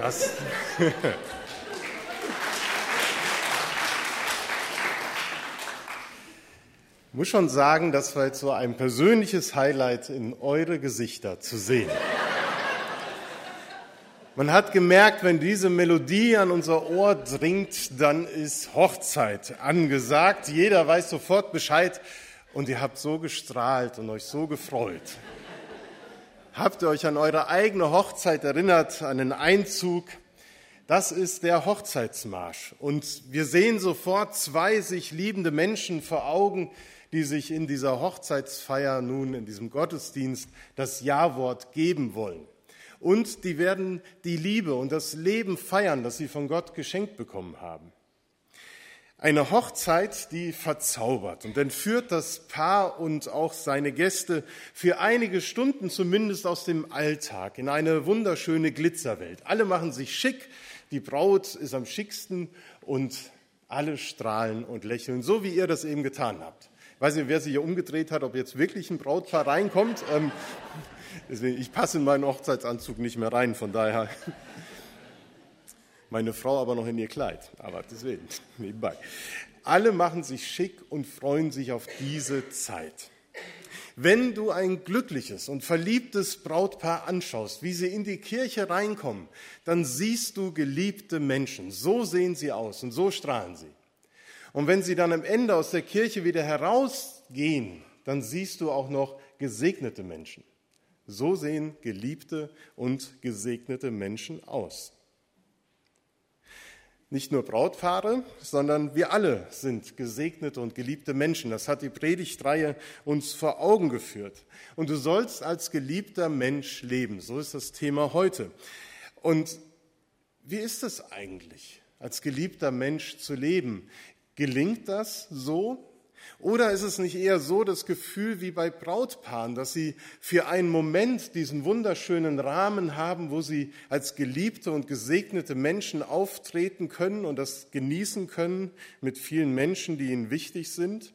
Das. Ich muss schon sagen, das war jetzt so ein persönliches Highlight in eure Gesichter zu sehen. Man hat gemerkt, wenn diese Melodie an unser Ohr dringt, dann ist Hochzeit angesagt. Jeder weiß sofort Bescheid und ihr habt so gestrahlt und euch so gefreut. Habt ihr euch an eure eigene Hochzeit erinnert, an den Einzug? Das ist der Hochzeitsmarsch. Und wir sehen sofort zwei sich liebende Menschen vor Augen, die sich in dieser Hochzeitsfeier nun, in diesem Gottesdienst, das Ja-Wort geben wollen. Und die werden die Liebe und das Leben feiern, das sie von Gott geschenkt bekommen haben. Eine Hochzeit, die verzaubert und entführt das Paar und auch seine Gäste für einige Stunden zumindest aus dem Alltag in eine wunderschöne Glitzerwelt. Alle machen sich schick, die Braut ist am schicksten und alle strahlen und lächeln, so wie ihr das eben getan habt. Ich weiß nicht, wer sich hier umgedreht hat, ob jetzt wirklich ein Brautpaar reinkommt. Ähm, deswegen, ich passe in meinen Hochzeitsanzug nicht mehr rein, von daher. Meine Frau aber noch in ihr Kleid, aber deswegen, nebenbei. Alle machen sich schick und freuen sich auf diese Zeit. Wenn du ein glückliches und verliebtes Brautpaar anschaust, wie sie in die Kirche reinkommen, dann siehst du geliebte Menschen. So sehen sie aus und so strahlen sie. Und wenn sie dann am Ende aus der Kirche wieder herausgehen, dann siehst du auch noch gesegnete Menschen. So sehen geliebte und gesegnete Menschen aus. Nicht nur Brautpaare, sondern wir alle sind gesegnete und geliebte Menschen. Das hat die Predigtreihe uns vor Augen geführt. Und du sollst als geliebter Mensch leben. So ist das Thema heute. Und wie ist es eigentlich, als geliebter Mensch zu leben? Gelingt das so? Oder ist es nicht eher so das Gefühl wie bei Brautpaaren, dass sie für einen Moment diesen wunderschönen Rahmen haben, wo sie als geliebte und gesegnete Menschen auftreten können und das genießen können mit vielen Menschen, die ihnen wichtig sind?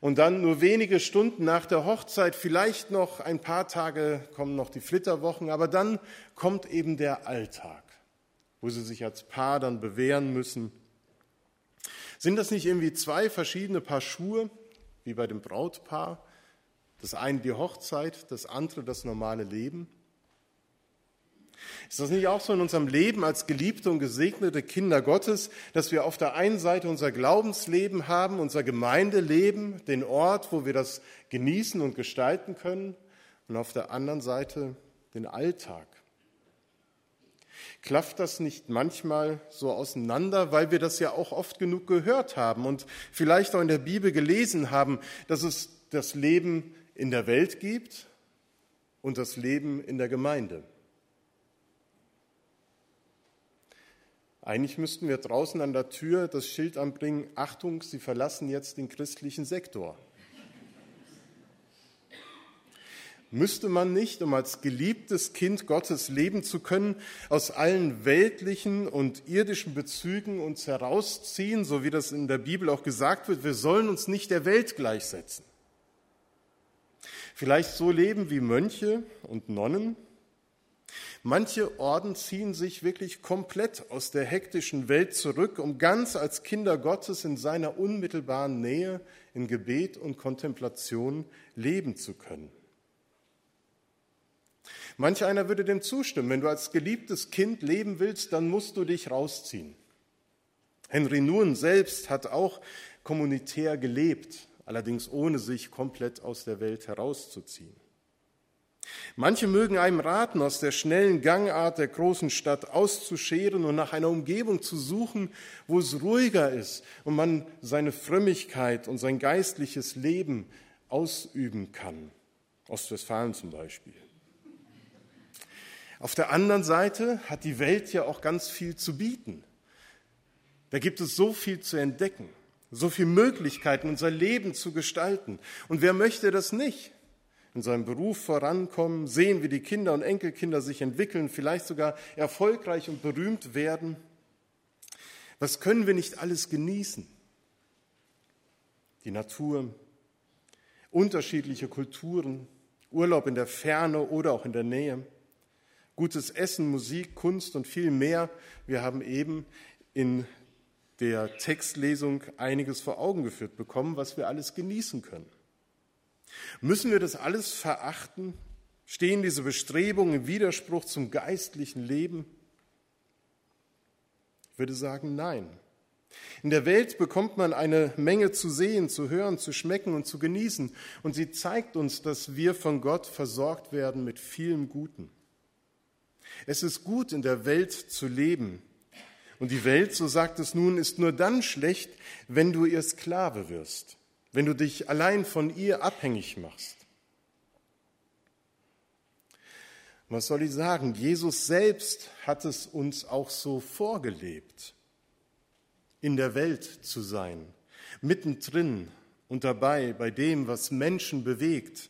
Und dann nur wenige Stunden nach der Hochzeit, vielleicht noch ein paar Tage kommen noch die Flitterwochen, aber dann kommt eben der Alltag, wo sie sich als Paar dann bewähren müssen sind das nicht irgendwie zwei verschiedene Paar Schuhe, wie bei dem Brautpaar? Das eine die Hochzeit, das andere das normale Leben? Ist das nicht auch so in unserem Leben als geliebte und gesegnete Kinder Gottes, dass wir auf der einen Seite unser Glaubensleben haben, unser Gemeindeleben, den Ort, wo wir das genießen und gestalten können, und auf der anderen Seite den Alltag, Klafft das nicht manchmal so auseinander, weil wir das ja auch oft genug gehört haben und vielleicht auch in der Bibel gelesen haben, dass es das Leben in der Welt gibt und das Leben in der Gemeinde? Eigentlich müssten wir draußen an der Tür das Schild anbringen, Achtung, Sie verlassen jetzt den christlichen Sektor. Müsste man nicht, um als geliebtes Kind Gottes leben zu können, aus allen weltlichen und irdischen Bezügen uns herausziehen, so wie das in der Bibel auch gesagt wird, wir sollen uns nicht der Welt gleichsetzen. Vielleicht so leben wie Mönche und Nonnen. Manche Orden ziehen sich wirklich komplett aus der hektischen Welt zurück, um ganz als Kinder Gottes in seiner unmittelbaren Nähe in Gebet und Kontemplation leben zu können. Manch einer würde dem zustimmen. Wenn du als geliebtes Kind leben willst, dann musst du dich rausziehen. Henry Nuhen selbst hat auch kommunitär gelebt, allerdings ohne sich komplett aus der Welt herauszuziehen. Manche mögen einem raten, aus der schnellen Gangart der großen Stadt auszuscheren und nach einer Umgebung zu suchen, wo es ruhiger ist und man seine Frömmigkeit und sein geistliches Leben ausüben kann. Ostwestfalen zum Beispiel. Auf der anderen Seite hat die Welt ja auch ganz viel zu bieten. Da gibt es so viel zu entdecken, so viele Möglichkeiten, unser Leben zu gestalten. Und wer möchte das nicht? In seinem Beruf vorankommen, sehen, wie die Kinder und Enkelkinder sich entwickeln, vielleicht sogar erfolgreich und berühmt werden. Was können wir nicht alles genießen? Die Natur, unterschiedliche Kulturen, Urlaub in der Ferne oder auch in der Nähe gutes Essen, Musik, Kunst und viel mehr. Wir haben eben in der Textlesung einiges vor Augen geführt bekommen, was wir alles genießen können. Müssen wir das alles verachten? Stehen diese Bestrebungen im Widerspruch zum geistlichen Leben? Ich würde sagen, nein. In der Welt bekommt man eine Menge zu sehen, zu hören, zu schmecken und zu genießen. Und sie zeigt uns, dass wir von Gott versorgt werden mit vielem Guten. Es ist gut, in der Welt zu leben. Und die Welt, so sagt es nun, ist nur dann schlecht, wenn du ihr Sklave wirst, wenn du dich allein von ihr abhängig machst. Was soll ich sagen? Jesus selbst hat es uns auch so vorgelebt, in der Welt zu sein, mittendrin und dabei bei dem, was Menschen bewegt.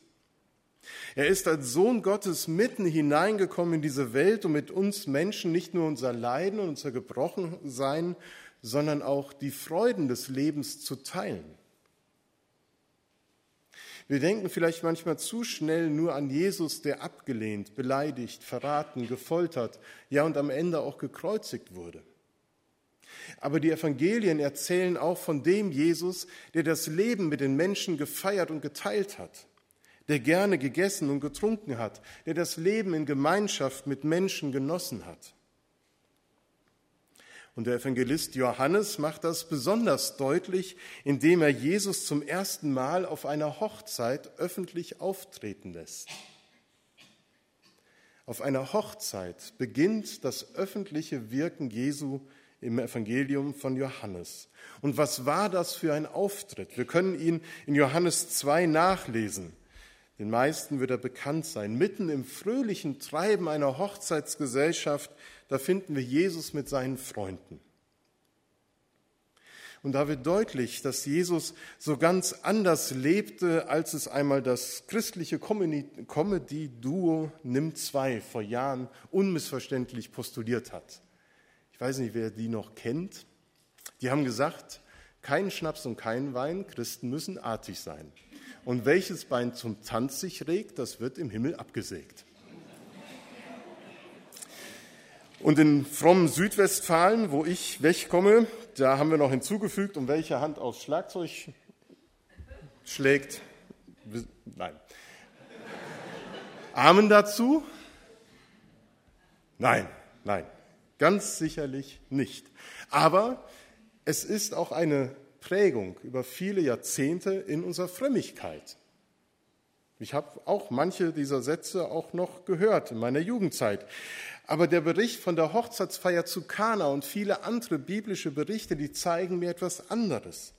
Er ist als Sohn Gottes mitten hineingekommen in diese Welt, um mit uns Menschen nicht nur unser Leiden und unser Gebrochensein, sondern auch die Freuden des Lebens zu teilen. Wir denken vielleicht manchmal zu schnell nur an Jesus, der abgelehnt, beleidigt, verraten, gefoltert, ja und am Ende auch gekreuzigt wurde. Aber die Evangelien erzählen auch von dem Jesus, der das Leben mit den Menschen gefeiert und geteilt hat der gerne gegessen und getrunken hat, der das Leben in Gemeinschaft mit Menschen genossen hat. Und der Evangelist Johannes macht das besonders deutlich, indem er Jesus zum ersten Mal auf einer Hochzeit öffentlich auftreten lässt. Auf einer Hochzeit beginnt das öffentliche Wirken Jesu im Evangelium von Johannes. Und was war das für ein Auftritt? Wir können ihn in Johannes 2 nachlesen. Den meisten wird er bekannt sein. Mitten im fröhlichen Treiben einer Hochzeitsgesellschaft, da finden wir Jesus mit seinen Freunden. Und da wird deutlich, dass Jesus so ganz anders lebte, als es einmal das christliche Comedy-Duo Nimm 2 vor Jahren unmissverständlich postuliert hat. Ich weiß nicht, wer die noch kennt. Die haben gesagt, kein Schnaps und kein Wein, Christen müssen artig sein. Und welches Bein zum Tanz sich regt, das wird im Himmel abgesägt. Und in frommen Südwestfalen, wo ich wegkomme, da haben wir noch hinzugefügt, um welche Hand aufs Schlagzeug schlägt. Nein. Amen dazu? Nein, nein, ganz sicherlich nicht. Aber es ist auch eine Prägung über viele Jahrzehnte in unserer Frömmigkeit. Ich habe auch manche dieser Sätze auch noch gehört in meiner Jugendzeit. Aber der Bericht von der Hochzeitsfeier zu Kana und viele andere biblische Berichte, die zeigen mir etwas anderes.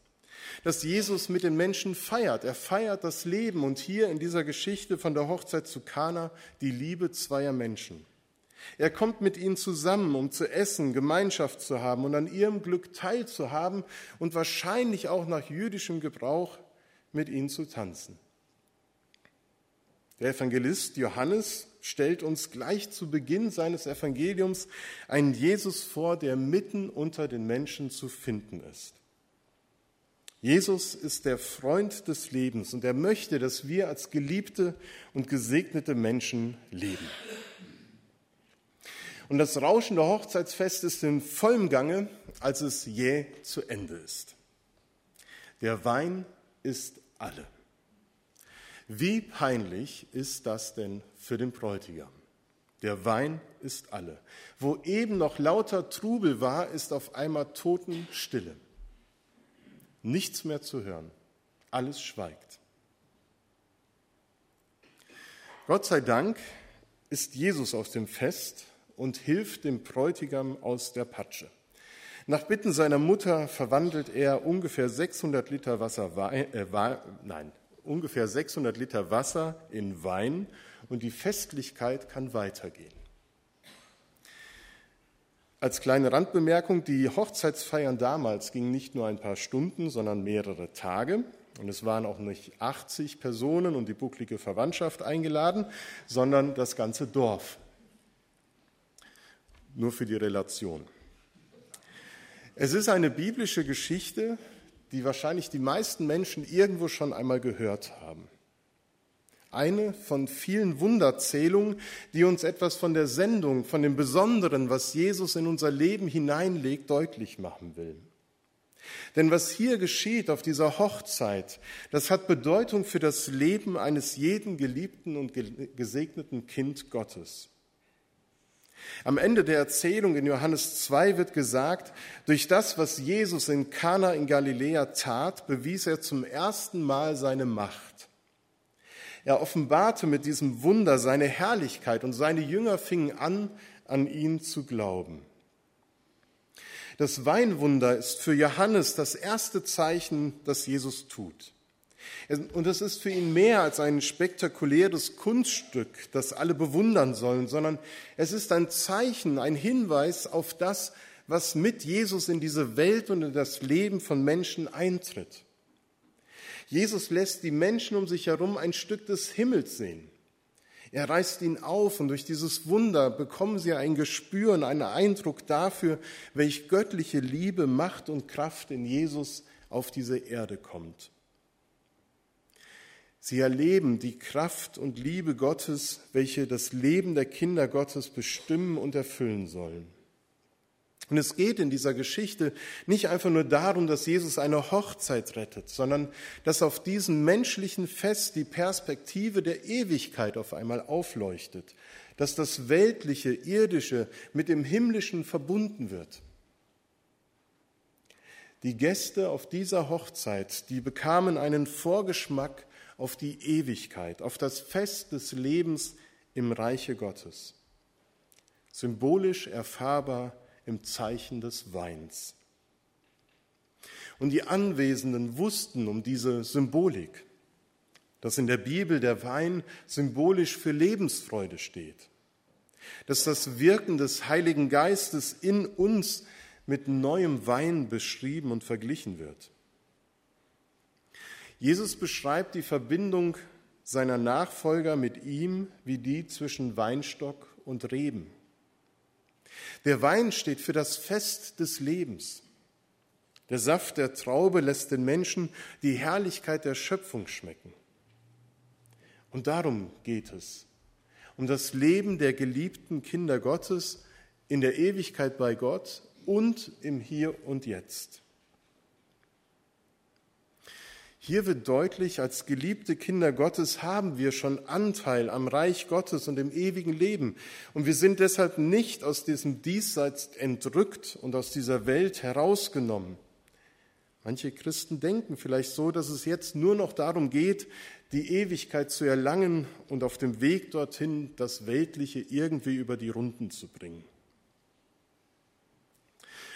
Dass Jesus mit den Menschen feiert. Er feiert das Leben und hier in dieser Geschichte von der Hochzeit zu Kana die Liebe zweier Menschen. Er kommt mit ihnen zusammen, um zu essen, Gemeinschaft zu haben und an ihrem Glück teilzuhaben und wahrscheinlich auch nach jüdischem Gebrauch mit ihnen zu tanzen. Der Evangelist Johannes stellt uns gleich zu Beginn seines Evangeliums einen Jesus vor, der mitten unter den Menschen zu finden ist. Jesus ist der Freund des Lebens und er möchte, dass wir als geliebte und gesegnete Menschen leben. Und das Rauschen der Hochzeitsfest ist in vollem Gange, als es jäh zu Ende ist. Der Wein ist alle. Wie peinlich ist das denn für den Bräutigam? Der Wein ist alle. Wo eben noch lauter Trubel war, ist auf einmal Totenstille. Nichts mehr zu hören. Alles schweigt. Gott sei Dank ist Jesus auf dem Fest und hilft dem Bräutigam aus der Patsche. Nach Bitten seiner Mutter verwandelt er ungefähr 600 Liter Wasser, äh, nein, ungefähr 600 Liter Wasser in Wein und die Festlichkeit kann weitergehen. Als kleine Randbemerkung, die Hochzeitsfeiern damals gingen nicht nur ein paar Stunden, sondern mehrere Tage. Und es waren auch nicht 80 Personen und die bucklige Verwandtschaft eingeladen, sondern das ganze Dorf nur für die Relation. Es ist eine biblische Geschichte, die wahrscheinlich die meisten Menschen irgendwo schon einmal gehört haben. Eine von vielen Wunderzählungen, die uns etwas von der Sendung, von dem Besonderen, was Jesus in unser Leben hineinlegt, deutlich machen will. Denn was hier geschieht auf dieser Hochzeit, das hat Bedeutung für das Leben eines jeden geliebten und gesegneten Kind Gottes. Am Ende der Erzählung in Johannes 2 wird gesagt, durch das, was Jesus in Kana in Galiläa tat, bewies er zum ersten Mal seine Macht. Er offenbarte mit diesem Wunder seine Herrlichkeit und seine Jünger fingen an, an ihn zu glauben. Das Weinwunder ist für Johannes das erste Zeichen, das Jesus tut. Und es ist für ihn mehr als ein spektakuläres Kunststück, das alle bewundern sollen, sondern es ist ein Zeichen, ein Hinweis auf das, was mit Jesus in diese Welt und in das Leben von Menschen eintritt. Jesus lässt die Menschen um sich herum ein Stück des Himmels sehen. Er reißt ihn auf und durch dieses Wunder bekommen sie ein Gespür und einen Eindruck dafür, welch göttliche Liebe, Macht und Kraft in Jesus auf diese Erde kommt. Sie erleben die Kraft und Liebe Gottes, welche das Leben der Kinder Gottes bestimmen und erfüllen sollen. Und es geht in dieser Geschichte nicht einfach nur darum, dass Jesus eine Hochzeit rettet, sondern dass auf diesem menschlichen Fest die Perspektive der Ewigkeit auf einmal aufleuchtet, dass das Weltliche, Irdische mit dem Himmlischen verbunden wird. Die Gäste auf dieser Hochzeit, die bekamen einen Vorgeschmack auf die Ewigkeit, auf das Fest des Lebens im Reiche Gottes. Symbolisch erfahrbar im Zeichen des Weins. Und die Anwesenden wussten um diese Symbolik, dass in der Bibel der Wein symbolisch für Lebensfreude steht, dass das Wirken des Heiligen Geistes in uns mit neuem Wein beschrieben und verglichen wird. Jesus beschreibt die Verbindung seiner Nachfolger mit ihm wie die zwischen Weinstock und Reben. Der Wein steht für das Fest des Lebens. Der Saft der Traube lässt den Menschen die Herrlichkeit der Schöpfung schmecken. Und darum geht es, um das Leben der geliebten Kinder Gottes in der Ewigkeit bei Gott und im Hier und Jetzt. Hier wird deutlich, als geliebte Kinder Gottes haben wir schon Anteil am Reich Gottes und im ewigen Leben. Und wir sind deshalb nicht aus diesem Diesseits entrückt und aus dieser Welt herausgenommen. Manche Christen denken vielleicht so, dass es jetzt nur noch darum geht, die Ewigkeit zu erlangen und auf dem Weg dorthin das Weltliche irgendwie über die Runden zu bringen.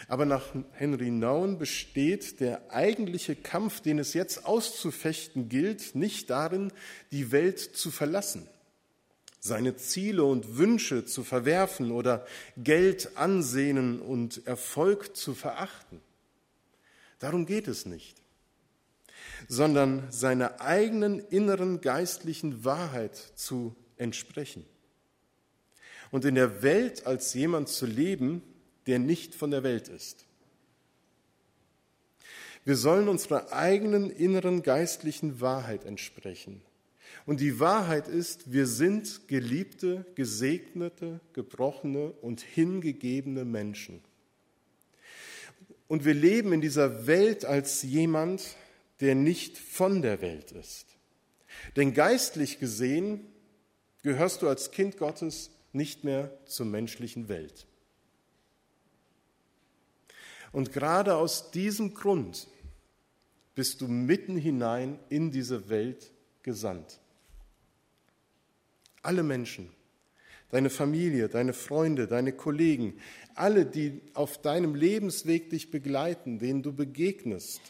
Aber nach Henry Nouwen besteht der eigentliche Kampf, den es jetzt auszufechten gilt, nicht darin, die Welt zu verlassen, seine Ziele und Wünsche zu verwerfen oder Geld, Ansehen und Erfolg zu verachten. Darum geht es nicht, sondern seiner eigenen inneren geistlichen Wahrheit zu entsprechen und in der Welt als jemand zu leben, der nicht von der Welt ist. Wir sollen unserer eigenen inneren geistlichen Wahrheit entsprechen. Und die Wahrheit ist, wir sind geliebte, gesegnete, gebrochene und hingegebene Menschen. Und wir leben in dieser Welt als jemand, der nicht von der Welt ist. Denn geistlich gesehen gehörst du als Kind Gottes nicht mehr zur menschlichen Welt. Und gerade aus diesem Grund bist du mitten hinein in diese Welt gesandt. Alle Menschen, deine Familie, deine Freunde, deine Kollegen, alle, die auf deinem Lebensweg dich begleiten, denen du begegnest,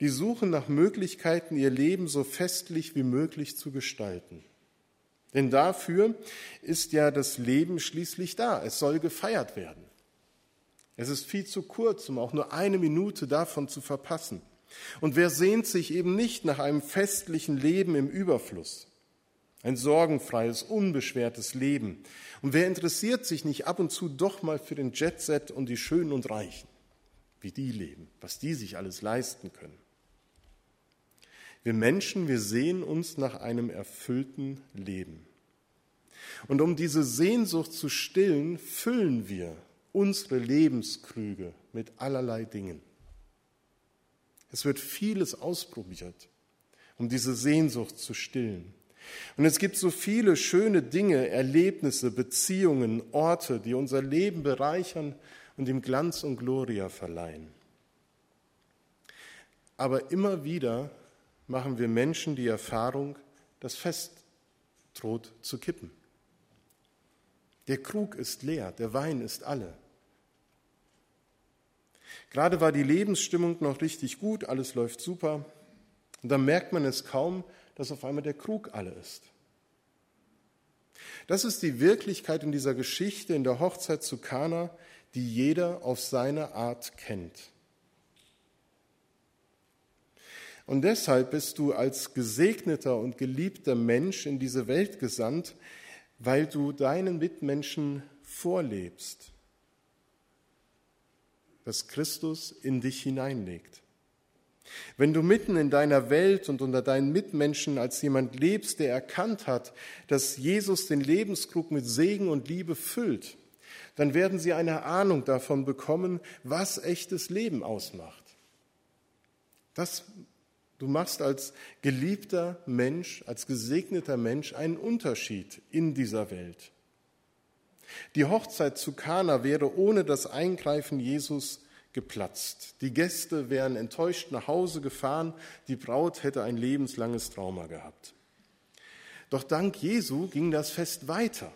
die suchen nach Möglichkeiten, ihr Leben so festlich wie möglich zu gestalten. Denn dafür ist ja das Leben schließlich da. Es soll gefeiert werden. Es ist viel zu kurz, um auch nur eine Minute davon zu verpassen. Und wer sehnt sich eben nicht nach einem festlichen Leben im Überfluss? Ein sorgenfreies, unbeschwertes Leben. Und wer interessiert sich nicht ab und zu doch mal für den Jetset und die Schönen und Reichen? Wie die leben, was die sich alles leisten können. Wir Menschen, wir sehen uns nach einem erfüllten Leben. Und um diese Sehnsucht zu stillen, füllen wir unsere Lebenskrüge mit allerlei Dingen. Es wird vieles ausprobiert, um diese Sehnsucht zu stillen. Und es gibt so viele schöne Dinge, Erlebnisse, Beziehungen, Orte, die unser Leben bereichern und ihm Glanz und Gloria verleihen. Aber immer wieder machen wir Menschen die Erfahrung, das Fest droht zu kippen. Der Krug ist leer, der Wein ist alle. Gerade war die Lebensstimmung noch richtig gut, alles läuft super. Und dann merkt man es kaum, dass auf einmal der Krug alle ist. Das ist die Wirklichkeit in dieser Geschichte, in der Hochzeit zu Kana, die jeder auf seine Art kennt. Und deshalb bist du als gesegneter und geliebter Mensch in diese Welt gesandt, weil du deinen Mitmenschen vorlebst, was Christus in dich hineinlegt. Wenn du mitten in deiner Welt und unter deinen Mitmenschen als jemand lebst, der erkannt hat, dass Jesus den Lebenskrug mit Segen und Liebe füllt, dann werden sie eine Ahnung davon bekommen, was echtes Leben ausmacht. Das, du machst als geliebter Mensch, als gesegneter Mensch einen Unterschied in dieser Welt. Die Hochzeit zu Kana wäre ohne das Eingreifen Jesus geplatzt. Die Gäste wären enttäuscht nach Hause gefahren, die Braut hätte ein lebenslanges Trauma gehabt. Doch dank Jesu ging das Fest weiter.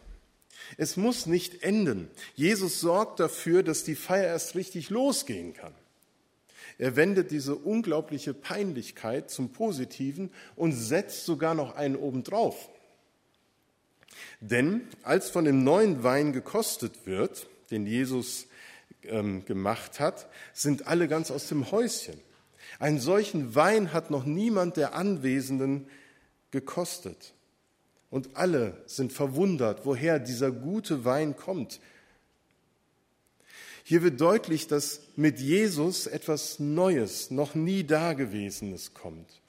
Es muss nicht enden. Jesus sorgt dafür, dass die Feier erst richtig losgehen kann. Er wendet diese unglaubliche Peinlichkeit zum Positiven und setzt sogar noch einen obendrauf. Denn als von dem neuen Wein gekostet wird, den Jesus ähm, gemacht hat, sind alle ganz aus dem Häuschen. Einen solchen Wein hat noch niemand der Anwesenden gekostet. Und alle sind verwundert, woher dieser gute Wein kommt. Hier wird deutlich, dass mit Jesus etwas Neues, noch nie Dagewesenes kommt.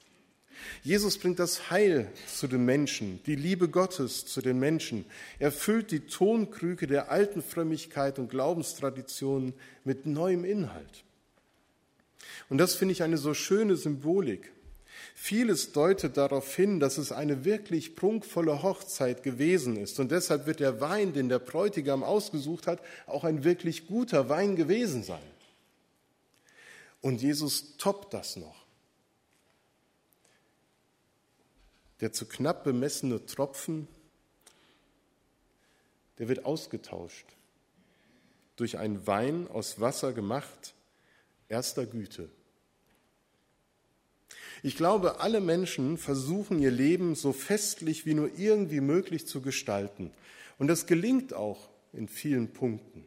Jesus bringt das Heil zu den Menschen, die Liebe Gottes zu den Menschen. Er füllt die Tonkrüge der alten Frömmigkeit und Glaubenstraditionen mit neuem Inhalt. Und das finde ich eine so schöne Symbolik. Vieles deutet darauf hin, dass es eine wirklich prunkvolle Hochzeit gewesen ist. Und deshalb wird der Wein, den der Bräutigam ausgesucht hat, auch ein wirklich guter Wein gewesen sein. Und Jesus toppt das noch. Der zu knapp bemessene Tropfen, der wird ausgetauscht durch einen Wein aus Wasser gemacht, erster Güte. Ich glaube, alle Menschen versuchen ihr Leben so festlich wie nur irgendwie möglich zu gestalten. Und das gelingt auch in vielen Punkten.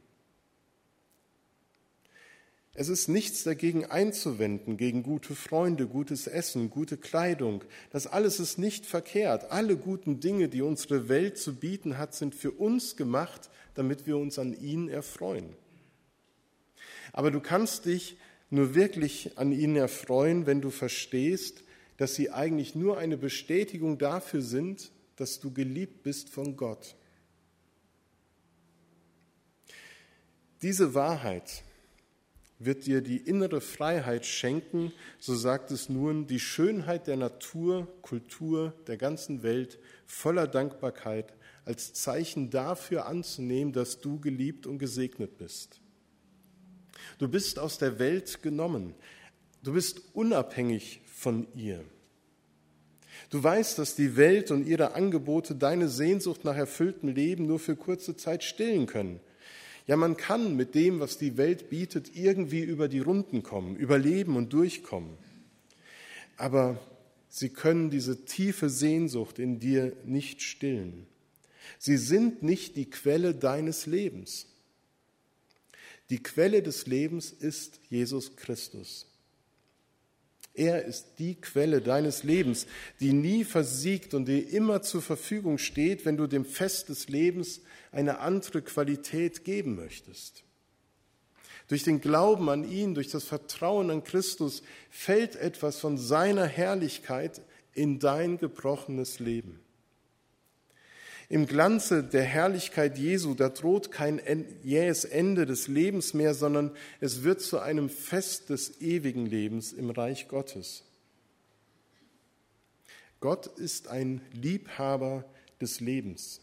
Es ist nichts dagegen einzuwenden, gegen gute Freunde, gutes Essen, gute Kleidung. Das alles ist nicht verkehrt. Alle guten Dinge, die unsere Welt zu bieten hat, sind für uns gemacht, damit wir uns an ihnen erfreuen. Aber du kannst dich nur wirklich an ihnen erfreuen, wenn du verstehst, dass sie eigentlich nur eine Bestätigung dafür sind, dass du geliebt bist von Gott. Diese Wahrheit, wird dir die innere Freiheit schenken, so sagt es nun, die Schönheit der Natur, Kultur der ganzen Welt voller Dankbarkeit als Zeichen dafür anzunehmen, dass du geliebt und gesegnet bist. Du bist aus der Welt genommen. Du bist unabhängig von ihr. Du weißt, dass die Welt und ihre Angebote deine Sehnsucht nach erfülltem Leben nur für kurze Zeit stillen können. Ja, man kann mit dem, was die Welt bietet, irgendwie über die Runden kommen, überleben und durchkommen. Aber sie können diese tiefe Sehnsucht in dir nicht stillen. Sie sind nicht die Quelle deines Lebens. Die Quelle des Lebens ist Jesus Christus. Er ist die Quelle deines Lebens, die nie versiegt und die immer zur Verfügung steht, wenn du dem Fest des Lebens eine andere Qualität geben möchtest. Durch den Glauben an ihn, durch das Vertrauen an Christus fällt etwas von seiner Herrlichkeit in dein gebrochenes Leben. Im Glanze der Herrlichkeit Jesu, da droht kein jähes Ende des Lebens mehr, sondern es wird zu einem Fest des ewigen Lebens im Reich Gottes. Gott ist ein Liebhaber des Lebens.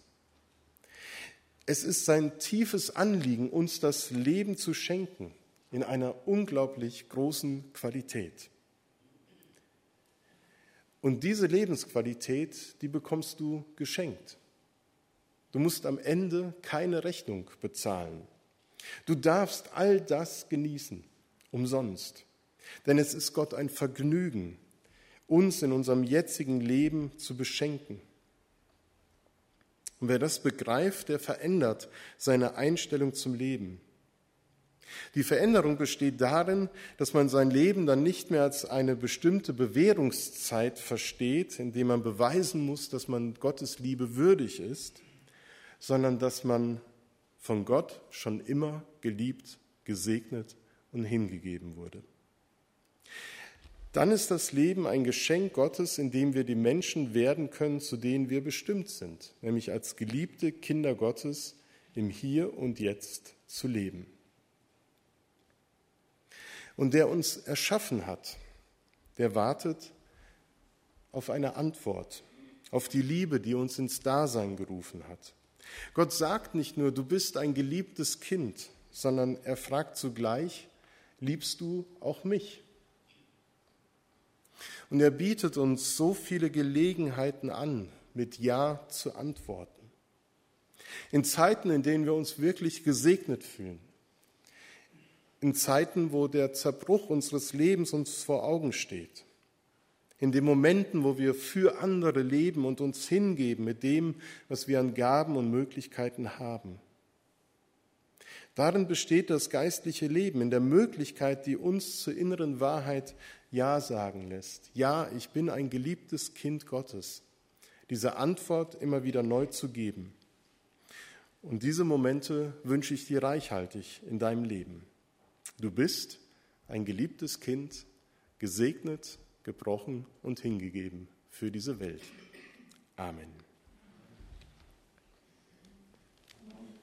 Es ist sein tiefes Anliegen, uns das Leben zu schenken in einer unglaublich großen Qualität. Und diese Lebensqualität, die bekommst du geschenkt. Du musst am Ende keine Rechnung bezahlen. Du darfst all das genießen, umsonst. Denn es ist Gott ein Vergnügen, uns in unserem jetzigen Leben zu beschenken. Und wer das begreift, der verändert seine Einstellung zum Leben. Die Veränderung besteht darin, dass man sein Leben dann nicht mehr als eine bestimmte Bewährungszeit versteht, in dem man beweisen muss, dass man Gottes Liebe würdig ist, sondern dass man von Gott schon immer geliebt, gesegnet und hingegeben wurde. Dann ist das Leben ein Geschenk Gottes, in dem wir die Menschen werden können, zu denen wir bestimmt sind, nämlich als geliebte Kinder Gottes im Hier und Jetzt zu leben. Und der uns erschaffen hat, der wartet auf eine Antwort, auf die Liebe, die uns ins Dasein gerufen hat. Gott sagt nicht nur, du bist ein geliebtes Kind, sondern er fragt zugleich, liebst du auch mich? Und er bietet uns so viele Gelegenheiten an, mit Ja zu antworten. In Zeiten, in denen wir uns wirklich gesegnet fühlen, in Zeiten, wo der Zerbruch unseres Lebens uns vor Augen steht, in den Momenten, wo wir für andere leben und uns hingeben mit dem, was wir an Gaben und Möglichkeiten haben. Darin besteht das geistliche Leben, in der Möglichkeit, die uns zur inneren Wahrheit Ja sagen lässt. Ja, ich bin ein geliebtes Kind Gottes. Diese Antwort immer wieder neu zu geben. Und diese Momente wünsche ich dir reichhaltig in deinem Leben. Du bist ein geliebtes Kind, gesegnet gebrochen und hingegeben für diese Welt. Amen.